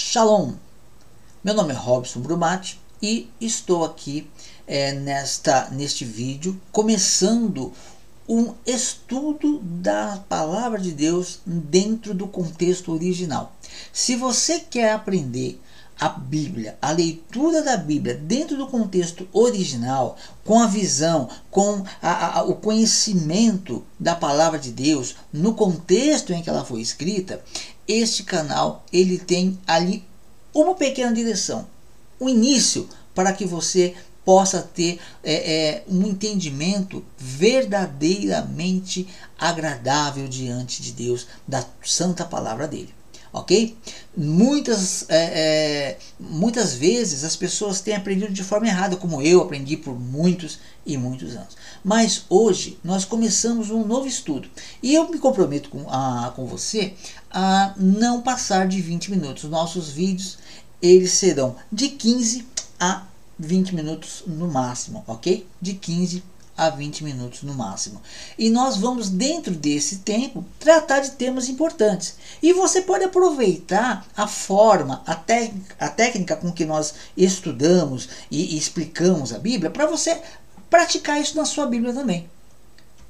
Shalom! Meu nome é Robson Brumati e estou aqui é, nesta, neste vídeo começando um estudo da palavra de Deus dentro do contexto original. Se você quer aprender a Bíblia, a leitura da Bíblia dentro do contexto original, com a visão, com a, a, o conhecimento da palavra de Deus, no contexto em que ela foi escrita, este canal ele tem ali uma pequena direção, um início para que você possa ter é, é, um entendimento verdadeiramente agradável diante de Deus, da santa palavra dele ok? Muitas, é, é, muitas vezes as pessoas têm aprendido de forma errada, como eu aprendi por muitos e muitos anos. Mas hoje nós começamos um novo estudo e eu me comprometo com, a, com você a não passar de 20 minutos. Nossos vídeos eles serão de 15 a 20 minutos no máximo, ok? De 15 a a 20 minutos no máximo. E nós vamos, dentro desse tempo, tratar de temas importantes. E você pode aproveitar a forma, a, a técnica com que nós estudamos e, e explicamos a Bíblia para você praticar isso na sua Bíblia também.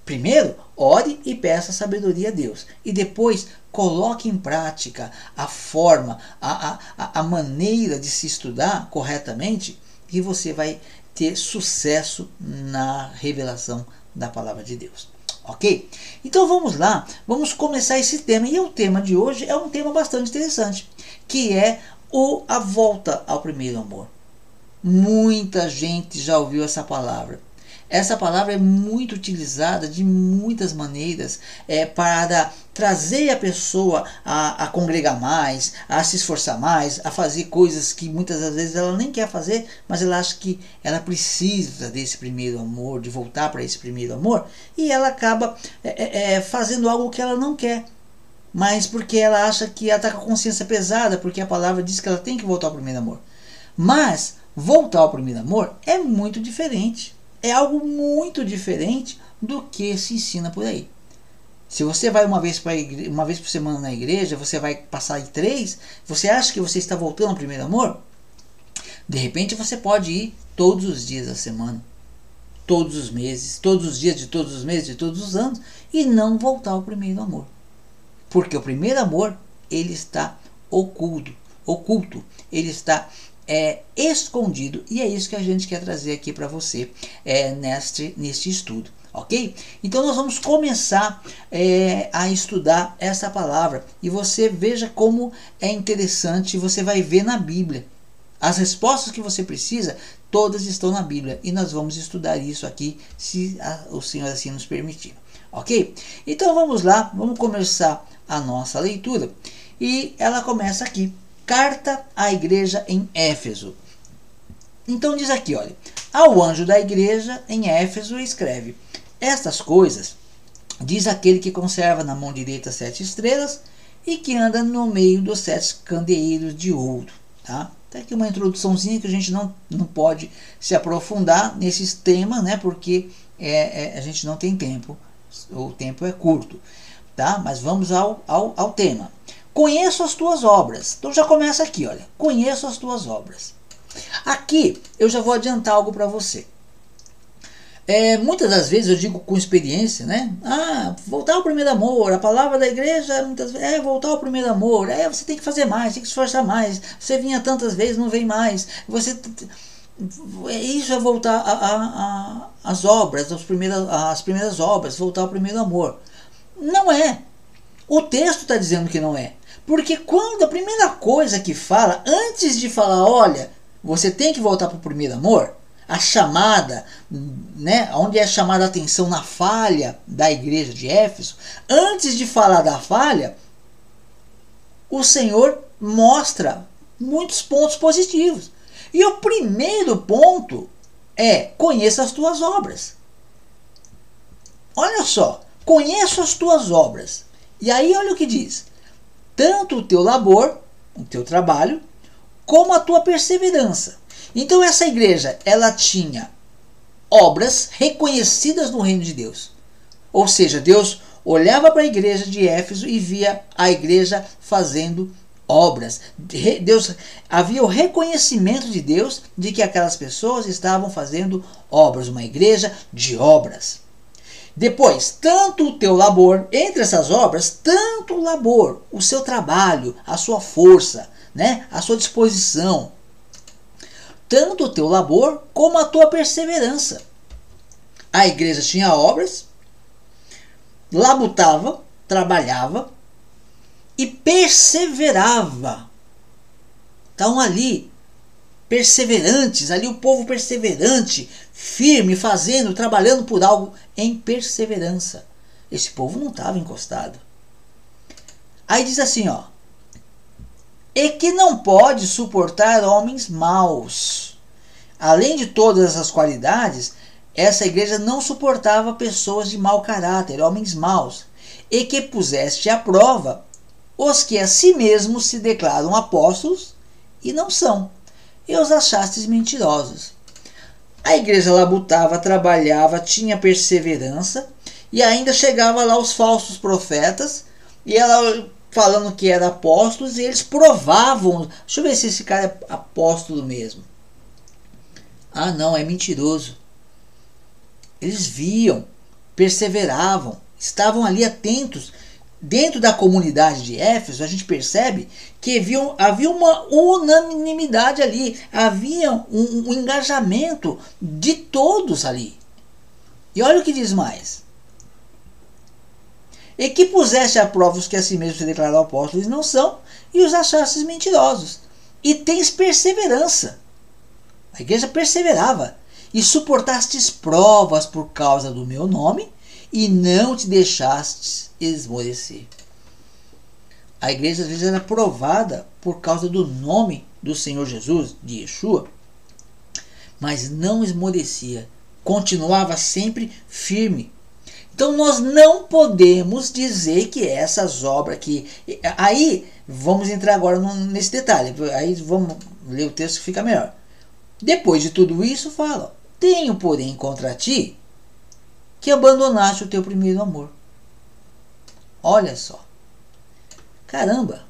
Primeiro, ore e peça sabedoria a Deus. E depois, coloque em prática a forma, a, a, a maneira de se estudar corretamente, e você vai ter sucesso na revelação da palavra de Deus. Ok? Então vamos lá, vamos começar esse tema. E o tema de hoje é um tema bastante interessante, que é o, a volta ao primeiro amor. Muita gente já ouviu essa palavra. Essa palavra é muito utilizada de muitas maneiras é, para trazer a pessoa a, a congregar mais, a se esforçar mais, a fazer coisas que muitas das vezes ela nem quer fazer, mas ela acha que ela precisa desse primeiro amor, de voltar para esse primeiro amor, e ela acaba é, é, é, fazendo algo que ela não quer. Mas porque ela acha que ela está com a consciência pesada, porque a palavra diz que ela tem que voltar ao primeiro amor. Mas voltar ao primeiro amor é muito diferente é algo muito diferente do que se ensina por aí. Se você vai uma vez, igreja, uma vez por semana na igreja, você vai passar aí três, você acha que você está voltando ao primeiro amor? De repente você pode ir todos os dias da semana, todos os meses, todos os dias de todos os meses, de todos os anos, e não voltar ao primeiro amor. Porque o primeiro amor, ele está oculto, oculto, ele está é, escondido e é isso que a gente quer trazer aqui para você é, neste, neste estudo. Ok? Então nós vamos começar é, a estudar essa palavra e você veja como é interessante, você vai ver na Bíblia. As respostas que você precisa, todas estão na Bíblia e nós vamos estudar isso aqui, se a, o Senhor assim nos permitir. Ok? Então vamos lá, vamos começar a nossa leitura e ela começa aqui. Carta à igreja em Éfeso. Então diz aqui, olha, ao anjo da igreja em Éfeso escreve: Estas coisas diz aquele que conserva na mão direita sete estrelas e que anda no meio dos sete candeeiros de ouro, tá? Tá aqui uma introduçãozinha que a gente não, não pode se aprofundar nesses temas, né? Porque é, é, a gente não tem tempo, o tempo é curto, tá? Mas vamos ao, ao, ao tema. Conheço as tuas obras. Então já começa aqui, olha. Conheço as tuas obras. Aqui eu já vou adiantar algo para você. É, muitas das vezes eu digo com experiência, né? Ah, voltar ao primeiro amor. A palavra da igreja muitas vezes é voltar ao primeiro amor. É, você tem que fazer mais, tem que esforçar mais. Você vinha tantas vezes, não vem mais. Você é, isso é voltar às obras, as primeiras, as primeiras obras, voltar ao primeiro amor. Não é. O texto está dizendo que não é. Porque quando a primeira coisa que fala, antes de falar, olha, você tem que voltar para o primeiro amor, a chamada, né, onde é chamada a atenção na falha da igreja de Éfeso, antes de falar da falha, o Senhor mostra muitos pontos positivos. E o primeiro ponto é: conheça as tuas obras. Olha só, conheço as tuas obras. E aí olha o que diz: tanto o teu labor, o teu trabalho, como a tua perseverança. Então essa igreja, ela tinha obras reconhecidas no reino de Deus. Ou seja, Deus olhava para a igreja de Éfeso e via a igreja fazendo obras. Deus havia o reconhecimento de Deus de que aquelas pessoas estavam fazendo obras, uma igreja de obras. Depois, tanto o teu labor, entre essas obras, tanto o labor, o seu trabalho, a sua força, né, a sua disposição, tanto o teu labor como a tua perseverança. A igreja tinha obras, labutava, trabalhava e perseverava. Estavam ali, perseverantes, ali o povo perseverante, firme, fazendo, trabalhando por algo em perseverança. Esse povo não estava encostado. Aí diz assim, ó: "E que não pode suportar homens maus". Além de todas essas qualidades, essa igreja não suportava pessoas de mau caráter, homens maus, e que puseste à prova os que a si mesmos se declaram apóstolos e não são, e os achastes mentirosos. A igreja labutava, trabalhava, tinha perseverança e ainda chegava lá os falsos profetas e ela falando que era apóstolos e eles provavam. Deixa eu ver se esse cara é apóstolo mesmo. Ah, não, é mentiroso. Eles viam, perseveravam, estavam ali atentos dentro da comunidade de Éfeso, a gente percebe que havia, havia uma unanimidade ali, havia um, um engajamento de todos ali. E olha o que diz mais. E que puseste a prova os que a si mesmos se declararam apóstolos não são, e os achastes mentirosos. E tens perseverança. A igreja perseverava. E suportastes provas por causa do meu nome, e não te deixastes esmorecer. A igreja às vezes era provada por causa do nome do Senhor Jesus, de Yeshua, mas não esmorecia, continuava sempre firme. Então nós não podemos dizer que essas obras que aí vamos entrar agora nesse detalhe, aí vamos ler o texto que fica melhor. Depois de tudo isso fala: tenho porém contra ti que abandonaste o teu primeiro amor. Olha só. Caramba!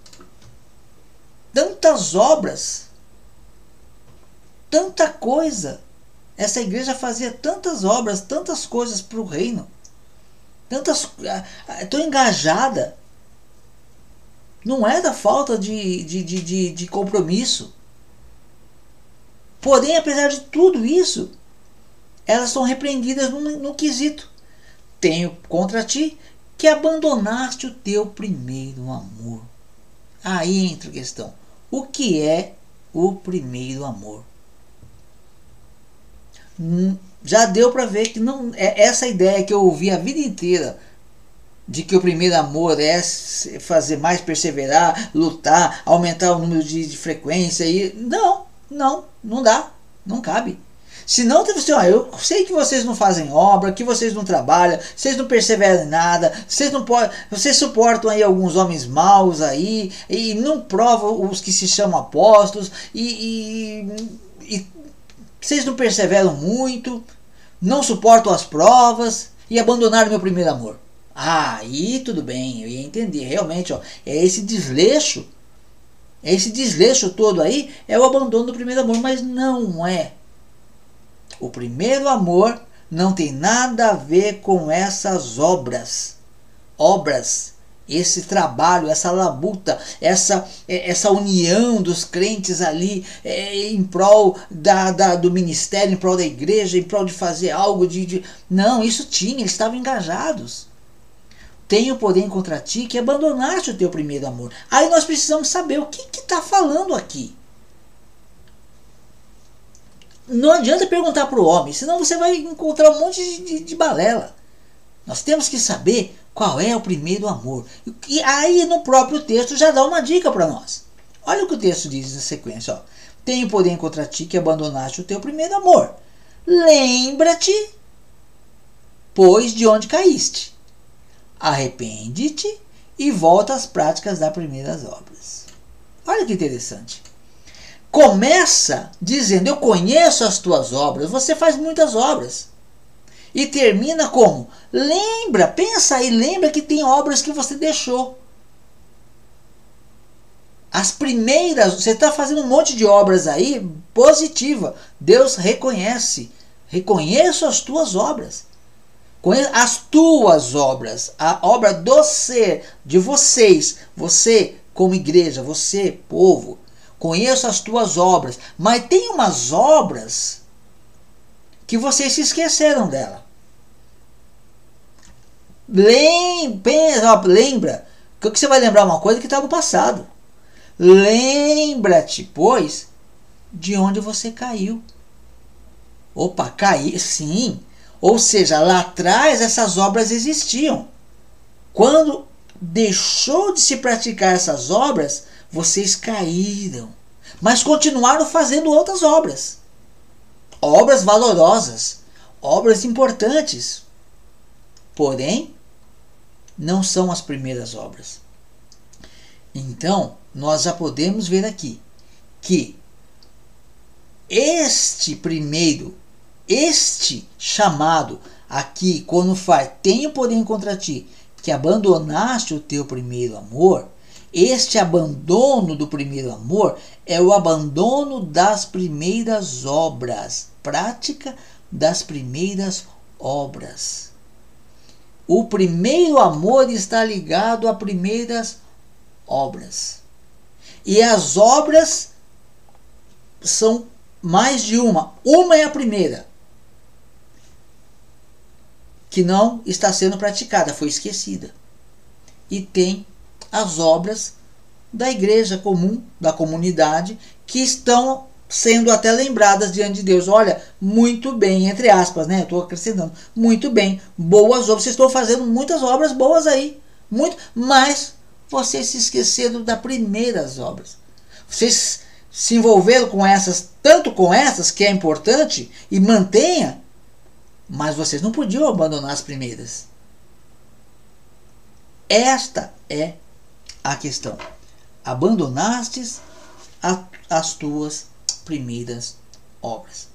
Tantas obras, tanta coisa. Essa igreja fazia tantas obras, tantas coisas para o reino. Tantas. Estou engajada. Não é da falta de, de, de, de, de compromisso. Porém, apesar de tudo isso, elas são repreendidas no, no quesito. Tenho contra ti que abandonaste o teu primeiro amor. Aí entra a questão. O que é o primeiro amor? Hum, já deu para ver que não é essa ideia que eu ouvi a vida inteira de que o primeiro amor é fazer mais perseverar, lutar, aumentar o número de, de frequência e não, não, não dá, não cabe. Se não, assim, ó, eu sei que vocês não fazem obra, que vocês não trabalham, vocês não perseveram em nada, vocês não podem, vocês suportam aí alguns homens maus aí e não provam os que se chamam apóstolos e, e, e vocês não perseveram muito, não suportam as provas e abandonaram meu primeiro amor. Ah, aí tudo bem, eu ia entender. Realmente, ó, é esse desleixo, é esse desleixo todo aí, é o abandono do primeiro amor, mas não é. O primeiro amor não tem nada a ver com essas obras. Obras, esse trabalho, essa labuta, essa, é, essa união dos crentes ali é, em prol da, da, do ministério, em prol da igreja, em prol de fazer algo de. de... Não, isso tinha, eles estavam engajados. Tenho, porém, contra ti que abandonaste o teu primeiro amor. Aí nós precisamos saber o que está falando aqui. Não adianta perguntar para o homem, senão você vai encontrar um monte de, de, de balela. Nós temos que saber qual é o primeiro amor. E aí no próprio texto já dá uma dica para nós. Olha o que o texto diz na sequência. Ó. Tenho, porém, contra ti que abandonaste o teu primeiro amor. Lembra-te, pois, de onde caíste. Arrepende-te e volta às práticas das primeiras obras. Olha que interessante começa dizendo: Eu conheço as tuas obras, você faz muitas obras. E termina como? Lembra, pensa aí, lembra que tem obras que você deixou. As primeiras, você está fazendo um monte de obras aí positiva. Deus reconhece. Reconheço as tuas obras. As tuas obras, a obra do ser, de vocês, você como igreja, você, povo, conheço as tuas obras, mas tem umas obras que vocês se esqueceram dela. Lembra, lembra que você vai lembrar uma coisa que está no passado. Lembra-te, pois, de onde você caiu. Opa, cair, sim. Ou seja, lá atrás essas obras existiam. Quando deixou de se praticar essas obras, vocês caíram. Mas continuaram fazendo outras obras. Obras valorosas, obras importantes. Porém, não são as primeiras obras. Então, nós já podemos ver aqui que este primeiro, este chamado aqui, quando faz, tenho porém contra ti, que abandonaste o teu primeiro amor, este abandono do primeiro amor é o abandono das primeiras obras, prática das primeiras obras. O primeiro amor está ligado a primeiras obras. E as obras são mais de uma. Uma é a primeira, que não está sendo praticada, foi esquecida. E tem as obras da igreja comum, da comunidade, que estão sendo até lembradas diante de Deus. Olha, muito bem, entre aspas, né? Estou acrescentando. Muito bem, boas obras. Vocês estão fazendo muitas obras boas aí. Muito, mas vocês se esqueceram das primeiras obras. Vocês se envolveram com essas, tanto com essas, que é importante, e mantenha, mas vocês não podiam abandonar as primeiras. Esta é a questão. Abandonastes a, as tuas primeiras obras.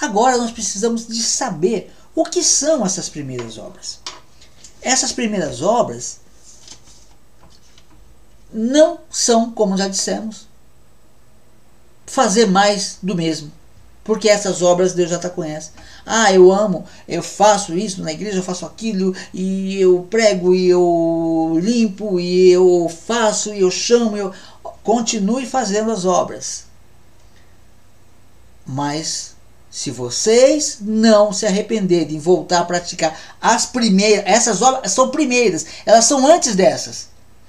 Agora nós precisamos de saber o que são essas primeiras obras. Essas primeiras obras não são, como já dissemos, fazer mais do mesmo. Porque essas obras Deus já está conhece. Ah, eu amo, eu faço isso na igreja, eu faço aquilo, e eu prego, e eu limpo, e eu faço, e eu chamo, e eu continue fazendo as obras. Mas se vocês não se arrependerem voltar a praticar as primeiras, essas obras são primeiras, elas são antes dessas.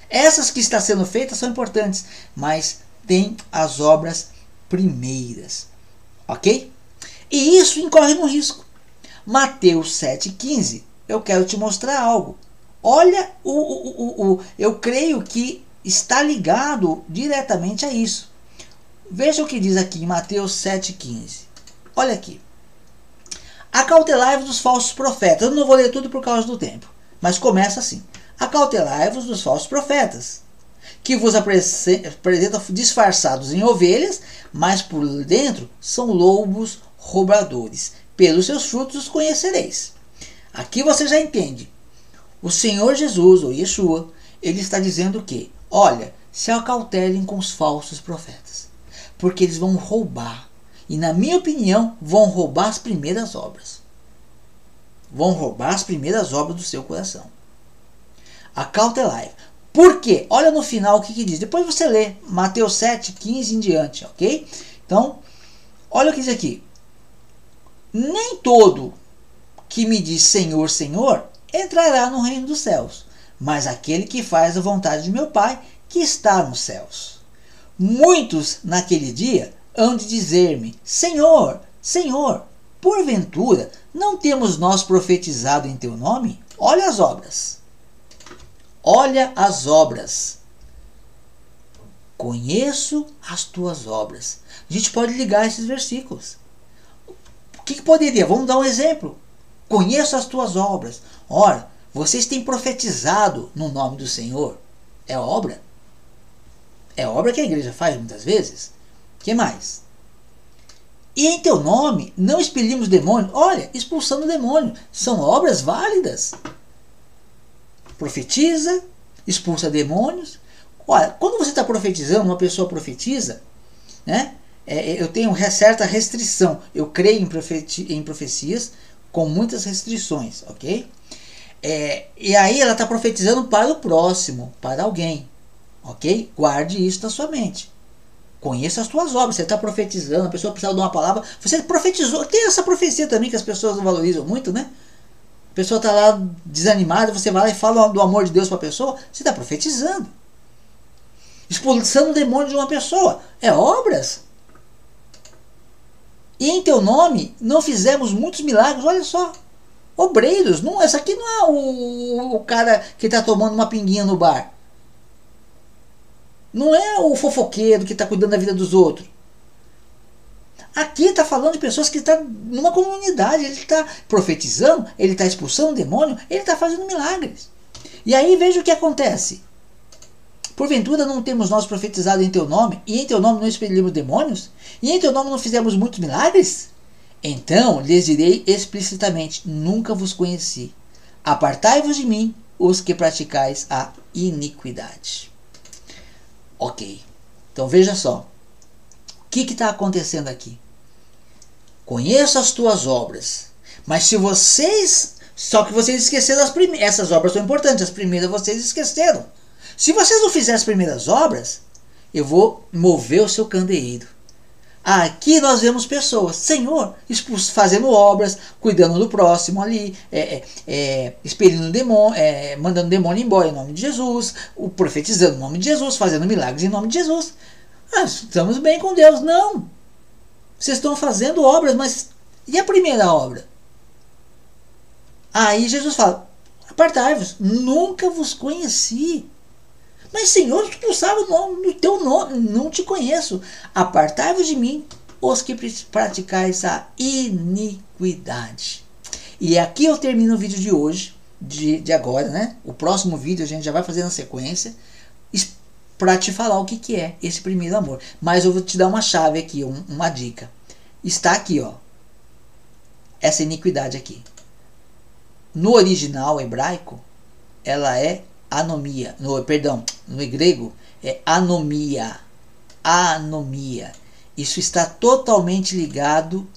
Essas que estão sendo feitas são importantes, mas tem as obras primeiras. Ok? E isso incorre no risco. Mateus 7,15. Eu quero te mostrar algo. Olha, o, o, o, o, eu creio que está ligado diretamente a isso. Veja o que diz aqui em Mateus 7,15. Olha aqui. Acautelai-vos dos falsos profetas. Eu não vou ler tudo por causa do tempo, mas começa assim. Acautelai-vos dos falsos profetas, que vos apresentam disfarçados em ovelhas, mas por dentro são lobos roubadores. Pelos seus frutos os conhecereis. Aqui você já entende. O Senhor Jesus, ou Yeshua, ele está dizendo que, olha, se acautelem com os falsos profetas, porque eles vão roubar. E, na minha opinião, vão roubar as primeiras obras. Vão roubar as primeiras obras do seu coração. Acautelai. Por quê? Olha no final o que, que diz. Depois você lê Mateus 7, 15 em diante, ok? Então, olha o que diz aqui. Nem todo que me diz Senhor, Senhor entrará no reino dos céus, mas aquele que faz a vontade de meu Pai que está nos céus. Muitos naquele dia hão de dizer-me: Senhor, Senhor, porventura não temos nós profetizado em teu nome? Olha as obras. Olha as obras. Conheço as tuas obras. A gente pode ligar esses versículos. O que, que poderia? Vamos dar um exemplo. Conheço as tuas obras. Ora, vocês têm profetizado no nome do Senhor. É obra. É obra que a igreja faz muitas vezes. que mais? E em teu nome não expelimos demônio. Olha, expulsando demônio. São obras válidas profetiza, expulsa demônios, Olha, quando você está profetizando, uma pessoa profetiza, né? É, eu tenho certa restrição. Eu creio em, profeti em profecias com muitas restrições, ok? É, e aí ela está profetizando para o próximo, para alguém, ok? Guarde isso na sua mente. Conheça as tuas obras. Você está profetizando, a pessoa precisa de uma palavra. Você profetizou. Tem essa profecia também que as pessoas não valorizam muito, né? A pessoa está lá desanimada, você vai lá e fala do amor de Deus para a pessoa. Você está profetizando. Expulsando o demônio de uma pessoa. É obras. E em teu nome não fizemos muitos milagres. Olha só. Obreiros. Não, essa aqui não é o, o cara que está tomando uma pinguinha no bar. Não é o fofoqueiro que está cuidando da vida dos outros. Aqui está falando de pessoas que estão tá numa comunidade. Ele está profetizando, ele está expulsando o demônio, ele está fazendo milagres. E aí veja o que acontece. Porventura não temos nós profetizado em teu nome, e em teu nome não expelimos demônios? E em teu nome não fizemos muitos milagres? Então lhes direi explicitamente: Nunca vos conheci. Apartai-vos de mim, os que praticais a iniquidade. Ok. Então veja só. O que está acontecendo aqui? Conheço as tuas obras. Mas se vocês. Só que vocês esqueceram as primeiras. Essas obras são importantes. As primeiras vocês esqueceram. Se vocês não fizerem as primeiras obras, eu vou mover o seu candeeiro. Aqui nós vemos pessoas, Senhor, fazendo obras, cuidando do próximo ali, é, é, é expelindo demônio, é, mandando demônio embora em nome de Jesus, o profetizando em nome de Jesus, fazendo milagres em nome de Jesus. Ah, estamos bem com Deus. Não! Vocês estão fazendo obras, mas e a primeira obra? Aí Jesus fala: Apartai-vos, nunca vos conheci. Mas, Senhor, sabe o nome, teu nome, não te conheço. Apartai-vos de mim, os que praticais a iniquidade. E aqui eu termino o vídeo de hoje, de, de agora, né? O próximo vídeo a gente já vai fazer na sequência, para te falar o que, que é esse primeiro amor. Mas eu vou te dar uma chave aqui, um, uma dica. Está aqui, ó. Essa iniquidade aqui. No original hebraico, ela é anomia, no, perdão, no grego é anomia, anomia. Isso está totalmente ligado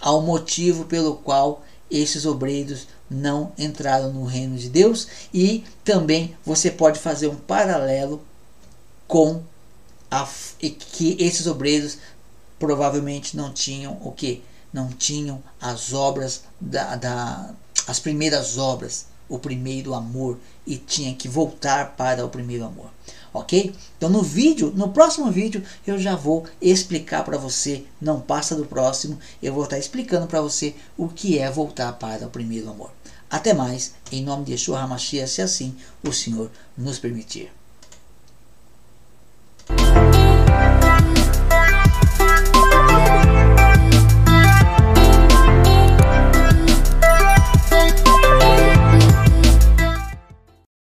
ao motivo pelo qual esses obreiros não entraram no reino de Deus. E também você pode fazer um paralelo com a, que esses obreiros provavelmente não tinham o que não tinham as obras da, da as primeiras obras o primeiro amor e tinha que voltar para o primeiro amor. Ok? Então no vídeo, no próximo vídeo, eu já vou explicar para você, não passa do próximo, eu vou estar explicando para você o que é voltar para o primeiro amor. Até mais, em nome de Yeshua HaMashiach, se assim o Senhor nos permitir.